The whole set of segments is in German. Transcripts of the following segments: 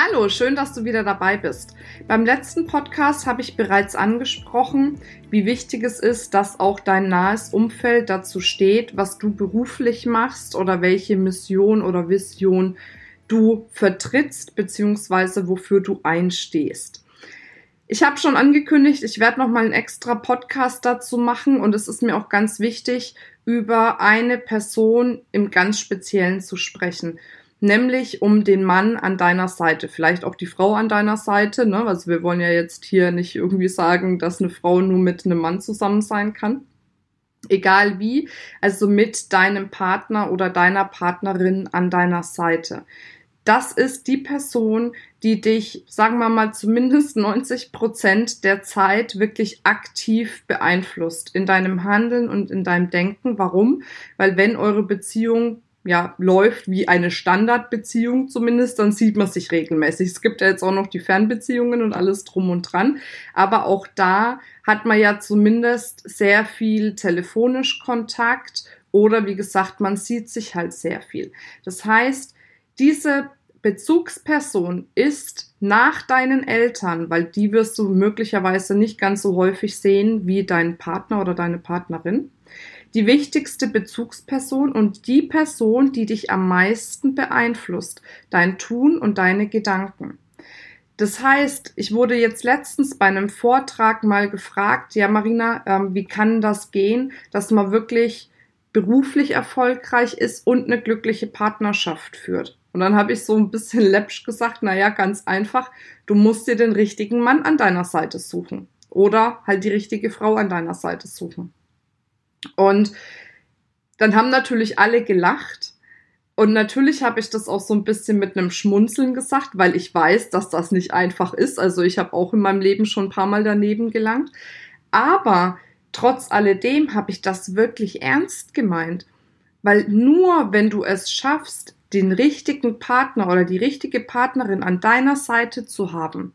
Hallo, schön, dass du wieder dabei bist. Beim letzten Podcast habe ich bereits angesprochen, wie wichtig es ist, dass auch dein nahes Umfeld dazu steht, was du beruflich machst oder welche Mission oder Vision du vertrittst bzw. wofür du einstehst. Ich habe schon angekündigt, ich werde noch mal einen extra Podcast dazu machen und es ist mir auch ganz wichtig, über eine Person im ganz Speziellen zu sprechen nämlich um den Mann an deiner Seite, vielleicht auch die Frau an deiner Seite. Ne? Also wir wollen ja jetzt hier nicht irgendwie sagen, dass eine Frau nur mit einem Mann zusammen sein kann. Egal wie, also mit deinem Partner oder deiner Partnerin an deiner Seite. Das ist die Person, die dich, sagen wir mal, zumindest 90 Prozent der Zeit wirklich aktiv beeinflusst in deinem Handeln und in deinem Denken. Warum? Weil wenn eure Beziehung ja, läuft wie eine Standardbeziehung zumindest, dann sieht man sich regelmäßig. Es gibt ja jetzt auch noch die Fernbeziehungen und alles drum und dran. Aber auch da hat man ja zumindest sehr viel telefonisch Kontakt oder wie gesagt, man sieht sich halt sehr viel. Das heißt, diese Bezugsperson ist nach deinen Eltern, weil die wirst du möglicherweise nicht ganz so häufig sehen wie dein Partner oder deine Partnerin die wichtigste Bezugsperson und die Person, die dich am meisten beeinflusst, dein Tun und deine Gedanken. Das heißt, ich wurde jetzt letztens bei einem Vortrag mal gefragt, ja Marina, ähm, wie kann das gehen, dass man wirklich beruflich erfolgreich ist und eine glückliche Partnerschaft führt? Und dann habe ich so ein bisschen läppsch gesagt, na ja, ganz einfach, du musst dir den richtigen Mann an deiner Seite suchen oder halt die richtige Frau an deiner Seite suchen. Und dann haben natürlich alle gelacht. Und natürlich habe ich das auch so ein bisschen mit einem Schmunzeln gesagt, weil ich weiß, dass das nicht einfach ist. Also ich habe auch in meinem Leben schon ein paar Mal daneben gelangt. Aber trotz alledem habe ich das wirklich ernst gemeint. Weil nur wenn du es schaffst, den richtigen Partner oder die richtige Partnerin an deiner Seite zu haben,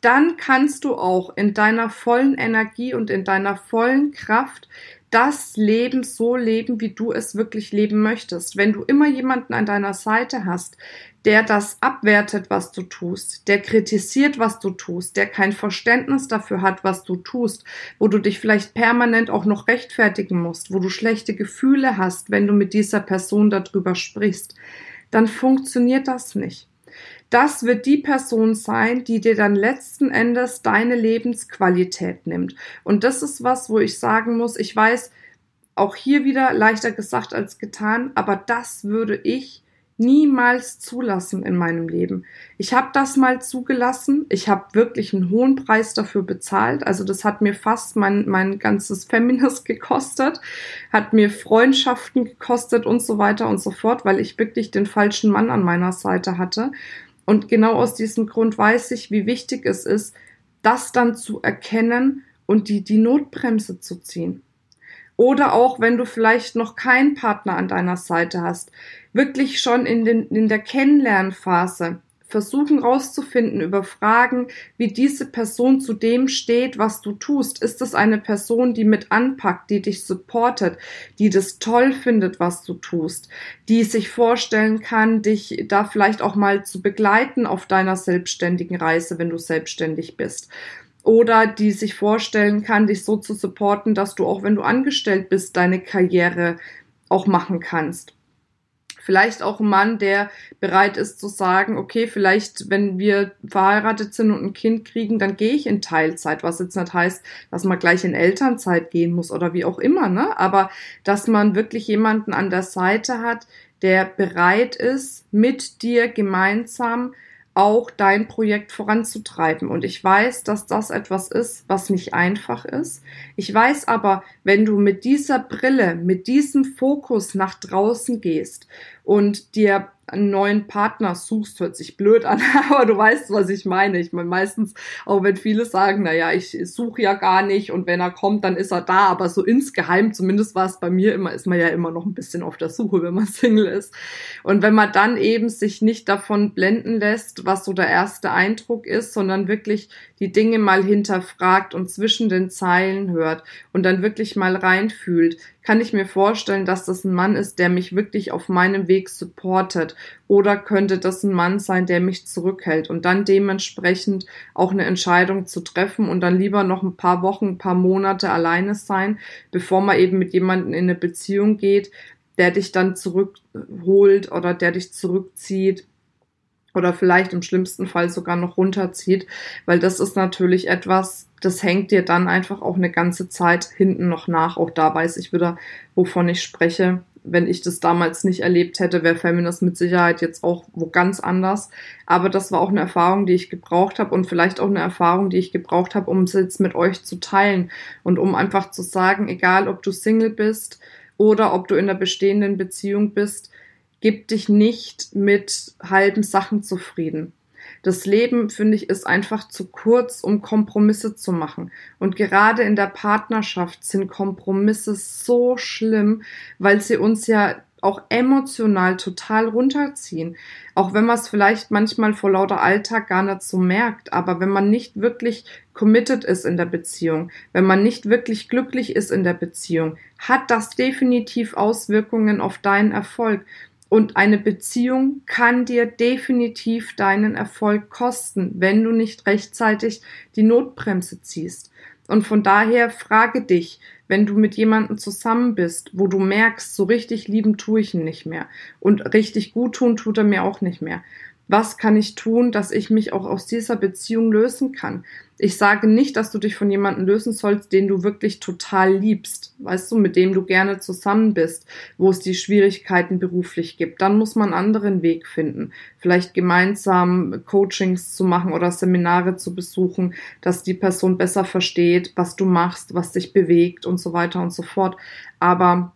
dann kannst du auch in deiner vollen Energie und in deiner vollen Kraft das Leben so leben, wie du es wirklich leben möchtest. Wenn du immer jemanden an deiner Seite hast, der das abwertet, was du tust, der kritisiert, was du tust, der kein Verständnis dafür hat, was du tust, wo du dich vielleicht permanent auch noch rechtfertigen musst, wo du schlechte Gefühle hast, wenn du mit dieser Person darüber sprichst, dann funktioniert das nicht das wird die Person sein, die dir dann letzten Endes deine Lebensqualität nimmt. Und das ist was, wo ich sagen muss, ich weiß, auch hier wieder leichter gesagt als getan, aber das würde ich niemals zulassen in meinem Leben. Ich habe das mal zugelassen. Ich habe wirklich einen hohen Preis dafür bezahlt. Also das hat mir fast mein, mein ganzes Feminist gekostet, hat mir Freundschaften gekostet und so weiter und so fort, weil ich wirklich den falschen Mann an meiner Seite hatte. Und genau aus diesem Grund weiß ich, wie wichtig es ist, das dann zu erkennen und die, die Notbremse zu ziehen. Oder auch, wenn du vielleicht noch keinen Partner an deiner Seite hast, wirklich schon in, den, in der Kennenlernphase versuchen rauszufinden über Fragen, wie diese Person zu dem steht, was du tust. Ist es eine Person, die mit anpackt, die dich supportet, die das toll findet, was du tust, die sich vorstellen kann, dich da vielleicht auch mal zu begleiten auf deiner selbstständigen Reise, wenn du selbstständig bist? Oder die sich vorstellen kann, dich so zu supporten, dass du auch wenn du angestellt bist, deine Karriere auch machen kannst. Vielleicht auch ein Mann, der bereit ist zu sagen, okay, vielleicht, wenn wir verheiratet sind und ein Kind kriegen, dann gehe ich in Teilzeit, was jetzt nicht heißt, dass man gleich in Elternzeit gehen muss oder wie auch immer, ne? Aber dass man wirklich jemanden an der Seite hat, der bereit ist, mit dir gemeinsam auch dein Projekt voranzutreiben. Und ich weiß, dass das etwas ist, was nicht einfach ist. Ich weiß aber, wenn du mit dieser Brille, mit diesem Fokus nach draußen gehst und dir einen neuen Partner suchst, hört sich blöd an, aber du weißt, was ich meine. Ich meine, meistens, auch wenn viele sagen, naja, ich suche ja gar nicht und wenn er kommt, dann ist er da, aber so insgeheim, zumindest war es bei mir immer, ist man ja immer noch ein bisschen auf der Suche, wenn man Single ist. Und wenn man dann eben sich nicht davon blenden lässt, was so der erste Eindruck ist, sondern wirklich die Dinge mal hinterfragt und zwischen den Zeilen hört und dann wirklich mal reinfühlt, kann ich mir vorstellen, dass das ein Mann ist, der mich wirklich auf meinem Weg supportet. Oder könnte das ein Mann sein, der mich zurückhält und dann dementsprechend auch eine Entscheidung zu treffen und dann lieber noch ein paar Wochen, ein paar Monate alleine sein, bevor man eben mit jemandem in eine Beziehung geht, der dich dann zurückholt oder der dich zurückzieht oder vielleicht im schlimmsten Fall sogar noch runterzieht, weil das ist natürlich etwas, das hängt dir dann einfach auch eine ganze Zeit hinten noch nach. Auch da weiß ich wieder, wovon ich spreche. Wenn ich das damals nicht erlebt hätte, wäre Feminist mit Sicherheit jetzt auch wo ganz anders. Aber das war auch eine Erfahrung, die ich gebraucht habe und vielleicht auch eine Erfahrung, die ich gebraucht habe, um es jetzt mit euch zu teilen und um einfach zu sagen, egal ob du Single bist oder ob du in einer bestehenden Beziehung bist, gib dich nicht mit halben Sachen zufrieden. Das Leben, finde ich, ist einfach zu kurz, um Kompromisse zu machen. Und gerade in der Partnerschaft sind Kompromisse so schlimm, weil sie uns ja auch emotional total runterziehen. Auch wenn man es vielleicht manchmal vor lauter Alltag gar nicht so merkt. Aber wenn man nicht wirklich committed ist in der Beziehung, wenn man nicht wirklich glücklich ist in der Beziehung, hat das definitiv Auswirkungen auf deinen Erfolg. Und eine Beziehung kann dir definitiv deinen Erfolg kosten, wenn du nicht rechtzeitig die Notbremse ziehst. Und von daher frage dich, wenn du mit jemandem zusammen bist, wo du merkst, so richtig lieben tue ich ihn nicht mehr und richtig gut tun tut er mir auch nicht mehr was kann ich tun, dass ich mich auch aus dieser Beziehung lösen kann. Ich sage nicht, dass du dich von jemandem lösen sollst, den du wirklich total liebst, weißt du, mit dem du gerne zusammen bist, wo es die Schwierigkeiten beruflich gibt. Dann muss man einen anderen Weg finden. Vielleicht gemeinsam Coachings zu machen oder Seminare zu besuchen, dass die Person besser versteht, was du machst, was dich bewegt und so weiter und so fort. Aber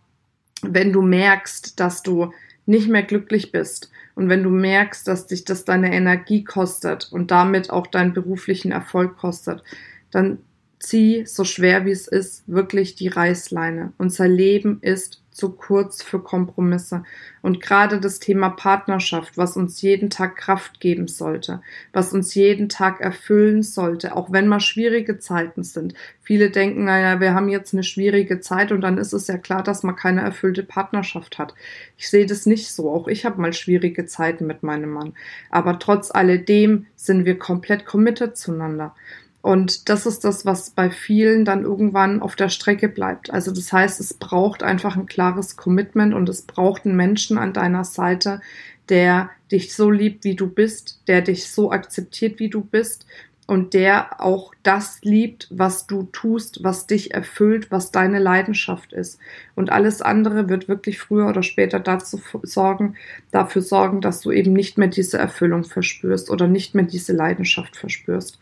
wenn du merkst, dass du nicht mehr glücklich bist, und wenn du merkst, dass dich das deine Energie kostet und damit auch deinen beruflichen Erfolg kostet, dann zieh, so schwer wie es ist, wirklich die Reißleine. Unser Leben ist zu kurz für Kompromisse. Und gerade das Thema Partnerschaft, was uns jeden Tag Kraft geben sollte, was uns jeden Tag erfüllen sollte, auch wenn mal schwierige Zeiten sind. Viele denken, naja, wir haben jetzt eine schwierige Zeit und dann ist es ja klar, dass man keine erfüllte Partnerschaft hat. Ich sehe das nicht so. Auch ich habe mal schwierige Zeiten mit meinem Mann. Aber trotz alledem sind wir komplett committed zueinander. Und das ist das, was bei vielen dann irgendwann auf der Strecke bleibt. Also das heißt, es braucht einfach ein klares Commitment und es braucht einen Menschen an deiner Seite, der dich so liebt, wie du bist, der dich so akzeptiert, wie du bist und der auch das liebt, was du tust, was dich erfüllt, was deine Leidenschaft ist. Und alles andere wird wirklich früher oder später dazu sorgen, dafür sorgen, dass du eben nicht mehr diese Erfüllung verspürst oder nicht mehr diese Leidenschaft verspürst.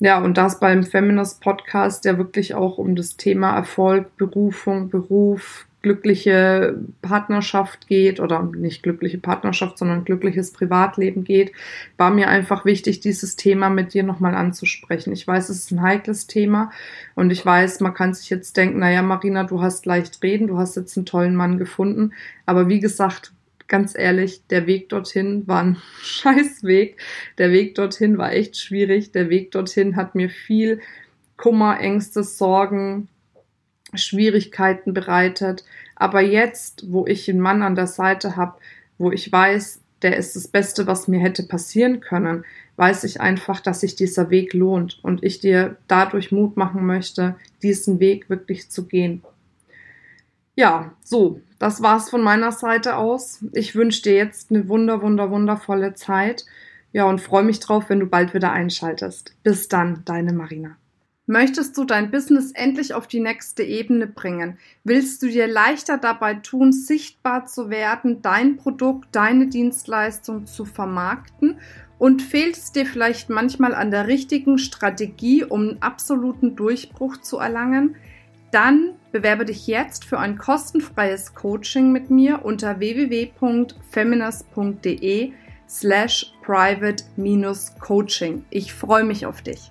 Ja, und das beim Feminist Podcast, der wirklich auch um das Thema Erfolg, Berufung, Beruf, glückliche Partnerschaft geht oder nicht glückliche Partnerschaft, sondern glückliches Privatleben geht, war mir einfach wichtig, dieses Thema mit dir nochmal anzusprechen. Ich weiß, es ist ein heikles Thema und ich weiß, man kann sich jetzt denken, naja, Marina, du hast leicht reden, du hast jetzt einen tollen Mann gefunden. Aber wie gesagt, ganz ehrlich, der Weg dorthin war ein Scheißweg. Der Weg dorthin war echt schwierig. Der Weg dorthin hat mir viel Kummer, Ängste, Sorgen, Schwierigkeiten bereitet. Aber jetzt, wo ich einen Mann an der Seite habe, wo ich weiß, der ist das Beste, was mir hätte passieren können, weiß ich einfach, dass sich dieser Weg lohnt und ich dir dadurch Mut machen möchte, diesen Weg wirklich zu gehen. Ja, so, das war's von meiner Seite aus. Ich wünsche dir jetzt eine wunder, wunder, wundervolle Zeit. Ja, und freue mich drauf, wenn du bald wieder einschaltest. Bis dann, deine Marina. Möchtest du dein Business endlich auf die nächste Ebene bringen? Willst du dir leichter dabei tun, sichtbar zu werden, dein Produkt, deine Dienstleistung zu vermarkten? Und fehlt es dir vielleicht manchmal an der richtigen Strategie, um einen absoluten Durchbruch zu erlangen? Dann bewerbe dich jetzt für ein kostenfreies Coaching mit mir unter www.feminist.de slash private-coaching. Ich freue mich auf dich.